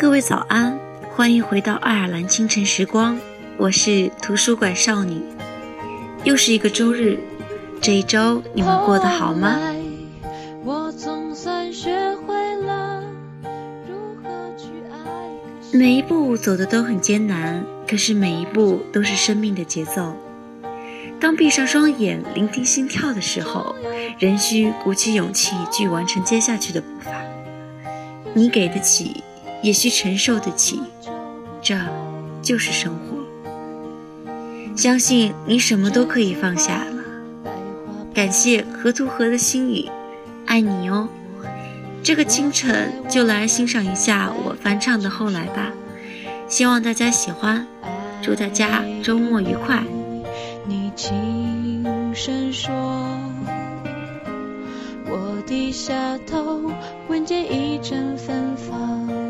各位早安，欢迎回到爱尔兰清晨时光，我是图书馆少女。又是一个周日，这一周你们过得好吗？每一步走的都很艰难，可是每一步都是生命的节奏。当闭上双眼，聆听心跳的时候，仍需鼓起勇气去完成接下去的步伐。你给得起。也需承受得起，这就是生活。相信你什么都可以放下了。感谢河图河的心语，爱你哦。这个清晨就来欣赏一下我翻唱的《后来》吧，希望大家喜欢。祝大家周末愉快。你轻声说，我低下头，闻见一阵芬芳。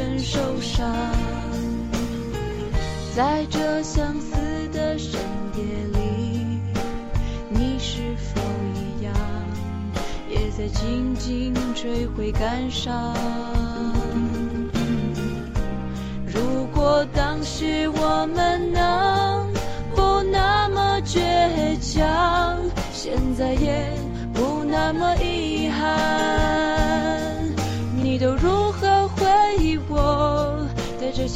人受伤？在这相似的深夜里，你是否一样，也在静静追悔感伤？如果当时我们能不那么倔强，现在也不那么遗憾。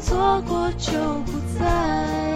错过就不再。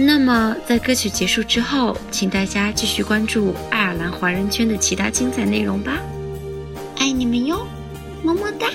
那么，在歌曲结束之后，请大家继续关注爱尔兰华人圈的其他精彩内容吧。爱你们哟！么么哒。